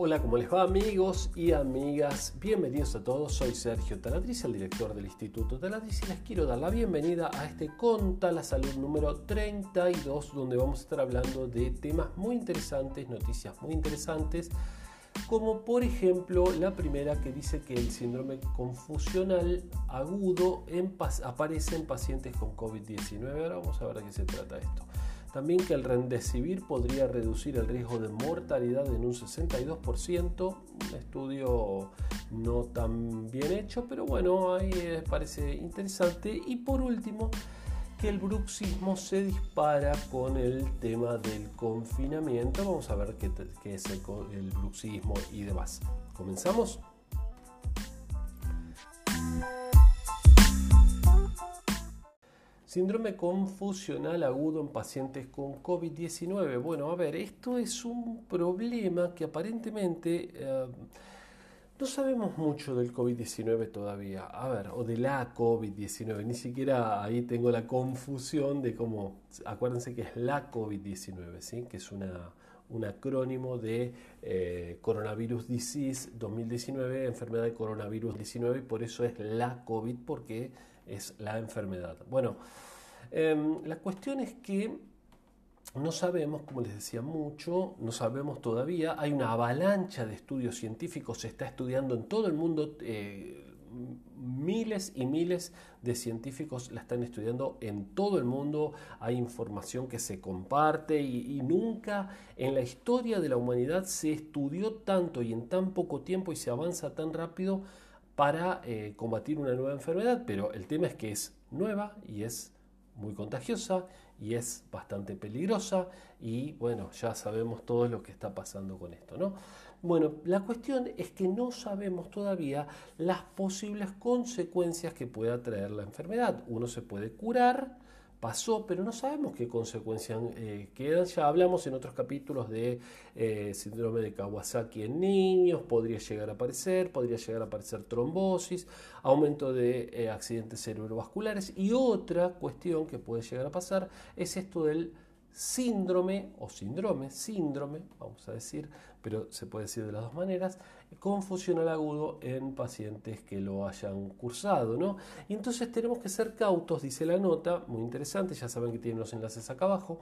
Hola, ¿cómo les va amigos y amigas? Bienvenidos a todos, soy Sergio Taladriz, el director del Instituto Taladriz y les quiero dar la bienvenida a este Conta la Salud número 32 donde vamos a estar hablando de temas muy interesantes, noticias muy interesantes como por ejemplo la primera que dice que el síndrome confusional agudo aparece en pacientes con COVID-19. Ahora vamos a ver de qué se trata esto. También que el Remdesivir podría reducir el riesgo de mortalidad en un 62%, un estudio no tan bien hecho, pero bueno, ahí eh, parece interesante. Y por último, que el bruxismo se dispara con el tema del confinamiento. Vamos a ver qué, es el, el bruxismo y demás. ¿Comenzamos? Síndrome confusional agudo en pacientes con COVID-19. Bueno, a ver, esto es un problema que aparentemente eh, no sabemos mucho del COVID-19 todavía. A ver, o de la COVID-19. Ni siquiera ahí tengo la confusión de cómo. Acuérdense que es la COVID-19, ¿sí? Que es una, un acrónimo de eh, Coronavirus Disease 2019, enfermedad de coronavirus 19, y por eso es la COVID, porque es la enfermedad. Bueno, em, la cuestión es que no sabemos, como les decía mucho, no sabemos todavía, hay una avalancha de estudios científicos, se está estudiando en todo el mundo, eh, miles y miles de científicos la están estudiando en todo el mundo, hay información que se comparte y, nunca en la historia de la humanidad se estudió tanto y en tan poco tiempo y se avanza tan rápido para eh, combatir una nueva enfermedad, pero el tema es que es nueva y es muy contagiosa y es bastante peligrosa y bueno, ya sabemos todo lo que está pasando con esto, ¿no? Bueno, la cuestión es que no sabemos todavía las posibles consecuencias que pueda traer la enfermedad. Uno se puede curar, pasó, pero no sabemos qué consecuencias eh, quedan. Ya hablamos en otros capítulos de eh, síndrome de Kawasaki en niños, podría llegar a aparecer, podría llegar a aparecer trombosis, aumento de eh, accidentes cerebrovasculares y otra cuestión que puede llegar a pasar es esto del síndrome o síndrome, síndrome, vamos a decir, pero se puede decir de las dos maneras, confusional agudo en pacientes que lo hayan cursado, ¿no? Y entonces tenemos que ser cautos, dice la nota, muy interesante, ya saben que tienen los enlaces acá abajo,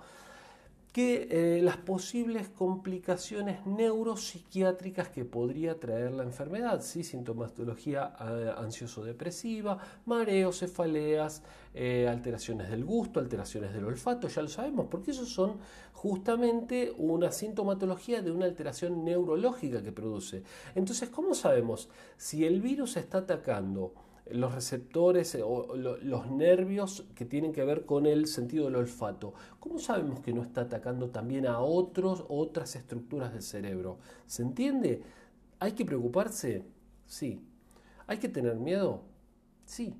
que eh, las posibles complicaciones neuropsiquiátricas que podría traer la enfermedad, ¿sí? sintomatología eh, ansioso-depresiva, mareos, cefaleas, eh, alteraciones del gusto, alteraciones del olfato, ya lo sabemos, porque eso son justamente una sintomatología de una alteración neurológica que produce. Entonces, ¿cómo sabemos si el virus está atacando? Los receptores eh, o los nervios que tienen que ver con el sentido del olfato. ¿Cómo sabemos que no está atacando también a otros, otras estructuras del cerebro? ¿Se entiende? ¿Hay que preocuparse? Sí. ¿Hay que tener miedo? Sí.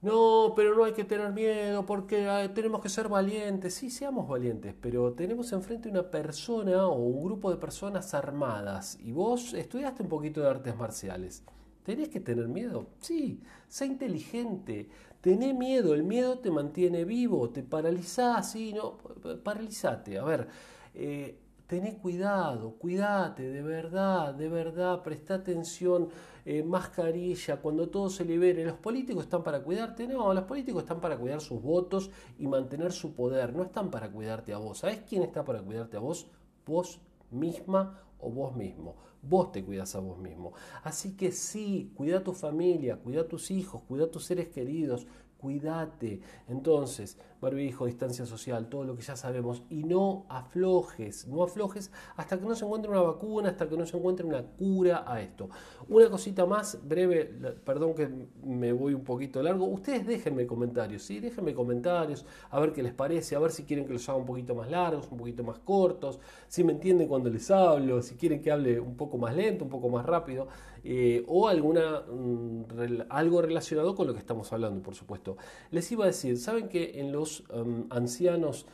No, pero no hay que tener miedo porque ah, tenemos que ser valientes. Sí, seamos valientes, pero tenemos enfrente una persona o un grupo de personas armadas y vos estudiaste un poquito de artes marciales. ¿Tenés que tener miedo? Sí, sé inteligente, tené miedo, el miedo te mantiene vivo, te paraliza, sí, no, paralizate. A ver, eh, tené cuidado, cuídate, de verdad, de verdad, presta atención, eh, mascarilla, cuando todo se libere. ¿Los políticos están para cuidarte? No, los políticos están para cuidar sus votos y mantener su poder, no están para cuidarte a vos. ¿Sabés quién está para cuidarte a vos? Vos misma o vos mismo. Vos te cuidas a vos mismo. Así que sí, cuida a tu familia, cuida a tus hijos, cuida a tus seres queridos, cuídate. Entonces, barbijo, distancia social, todo lo que ya sabemos, y no aflojes, no aflojes hasta que no se encuentre una vacuna, hasta que no se encuentre una cura a esto. Una cosita más, breve, perdón que me voy un poquito largo, ustedes déjenme comentarios, ¿sí? Déjenme comentarios, a ver qué les parece, a ver si quieren que los haga un poquito más largos, un poquito más cortos, si me entienden cuando les hablo, si quieren que hable un poco más lento, un poco más rápido, eh, o alguna, mm, algo relacionado con lo que estamos hablando, por supuesto. Les iba a decir, ¿saben que en los Um, ancianos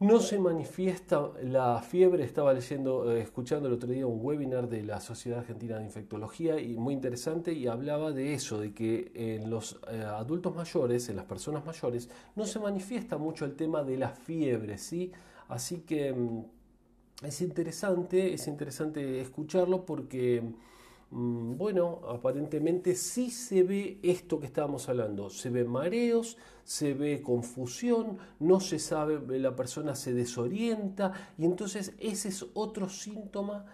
no se manifiesta la fiebre. Estaba leyendo, eh, escuchando el otro día un webinar de la Sociedad Argentina de Infectología y muy interesante y hablaba de eso, de que en los eh, adultos mayores, en las personas mayores, no se manifiesta mucho el tema de la fiebre, ¿sí? Así que mm, es interesante, es interesante escucharlo porque, mm, bueno, aparentemente sí se ve esto que estábamos hablando, se ve mareos, se ve confusión, no se sabe, la persona se desorienta y entonces ese es otro síntoma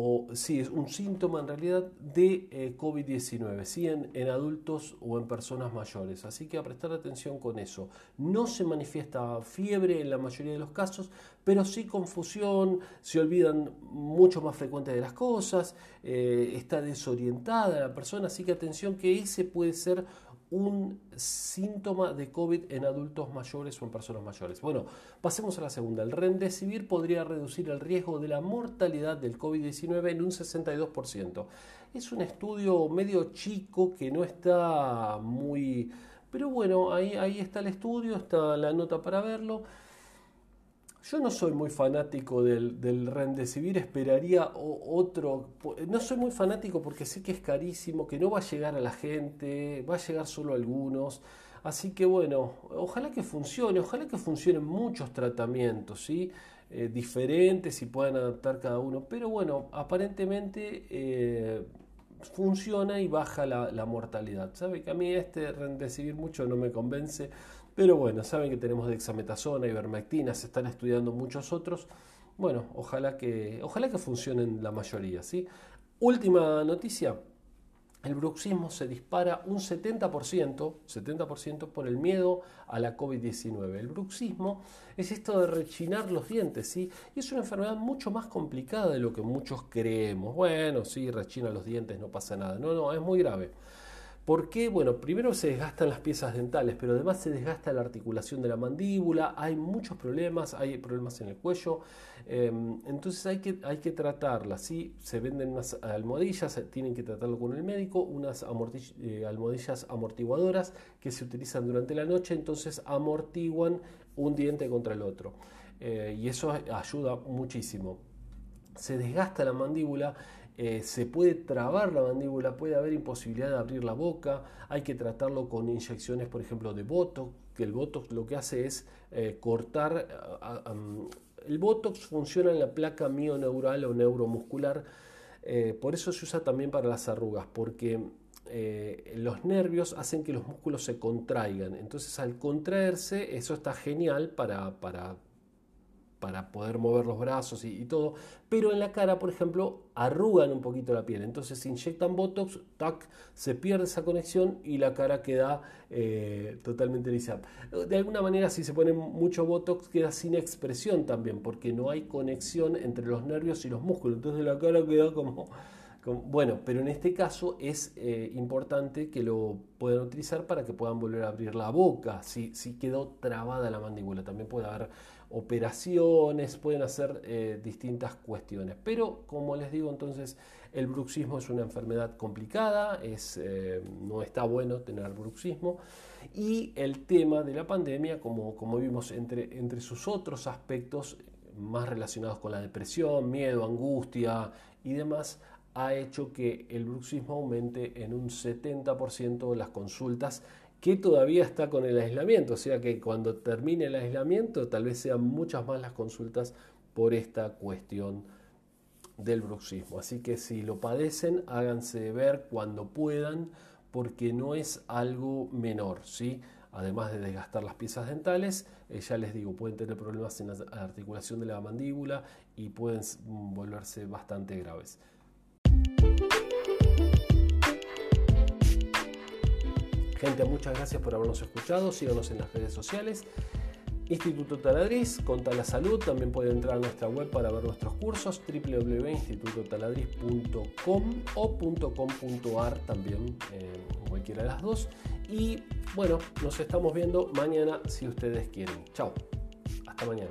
o sí, es un síntoma en realidad de eh, COVID-19, ¿sí? En, en, adultos o en personas mayores. Así que a prestar atención con eso. No se manifiesta fiebre en la mayoría de los casos, pero sí confusión, se olvidan mucho más frecuente de las cosas, eh, está desorientada la persona, así que atención que ese puede ser un síntoma de COVID en adultos mayores o en personas mayores. Bueno, pasemos a la segunda. El Remdesivir podría reducir el riesgo de la mortalidad del COVID-19 en un 62%. Es un estudio medio chico que no está muy... Pero bueno, ahí, ahí está el estudio, está la nota para verlo. Yo no soy muy fanático del, del esperaría otro. No soy muy fanático porque sé que es carísimo, que no va a llegar a la gente, va a llegar solo a algunos. Así que bueno, ojalá que funcione, ojalá que funcionen muchos tratamientos, ¿sí? Eh, diferentes y puedan adaptar cada uno. Pero bueno, aparentemente eh, funciona y baja la, mortalidad. ¿Sabe que a mí este Remdesivir mucho no me convence? Pero bueno, saben que tenemos dexametasona, ivermectina, se están estudiando muchos otros. Bueno, ojalá que, ojalá que funcionen la mayoría. ¿sí? Última noticia. El bruxismo se dispara un 70%, 70% por el miedo a la COVID-19. El bruxismo es esto de rechinar los dientes, ¿sí? Y es una enfermedad mucho más complicada de lo que muchos creemos. Bueno, sí, rechina los dientes, no pasa nada. No, no, es muy grave. ¿Por qué? Bueno, primero se desgastan las piezas dentales, pero además se desgasta la articulación de la mandíbula, hay muchos problemas, hay problemas en el cuello, em, entonces hay que, hay que tratarla, ¿sí? Se venden unas almohadillas, tienen que tratarlo con el médico, unas eh, almohadillas amortiguadoras que se utilizan durante la noche, entonces amortiguan un diente contra el otro. Eh, y eso ayuda muchísimo. Se desgasta la mandíbula eh, se puede trabar la mandíbula, puede haber imposibilidad de abrir la boca, hay que tratarlo con inyecciones, por ejemplo, de Botox, que el Botox lo que hace es eh, cortar, el Botox funciona en la placa mioneural o neuromuscular, eh, por eso se usa también para las arrugas, porque los nervios hacen que los músculos se contraigan. Entonces al contraerse, eso está genial para, para para poder mover los brazos y, todo, pero en la cara, por ejemplo, arrugan un poquito la piel, entonces se inyectan Botox, tac, se pierde esa conexión y la cara queda eh, totalmente lisa. De alguna manera, si se pone mucho Botox, queda sin expresión también, porque no hay conexión entre los nervios y los músculos, entonces la cara queda como... bueno, pero en este caso es eh, importante que lo puedan utilizar para que puedan volver a abrir la boca. Si, si quedó trabada la mandíbula, también puede haber operaciones, pueden hacer eh, distintas cuestiones. Pero como les digo, entonces el bruxismo es una enfermedad complicada, es, eh, no está bueno tener bruxismo. Y el tema de la pandemia, como, como vimos entre, entre sus otros aspectos más relacionados con la depresión, miedo, angustia y demás, ha hecho que el bruxismo aumente en un 70% las consultas que todavía está con el aislamiento, o sea que cuando termine el aislamiento tal vez sean muchas más las consultas por esta cuestión del bruxismo. Así que si lo padecen, háganse ver cuando puedan, porque no es algo menor, ¿sí? Además de desgastar las piezas dentales, eh, ya les digo, pueden tener problemas en la articulación de la mandíbula y pueden volverse bastante graves. Gente, muchas gracias por habernos escuchado. Síganos en las redes sociales. Instituto Taladriz, contra la salud, también pueden entrar a nuestra web para ver nuestros cursos www.institutotaladriz.com o .com.ar también, eh, cualquiera de las dos. Y bueno, nos estamos viendo mañana si ustedes quieren. Chao, hasta mañana.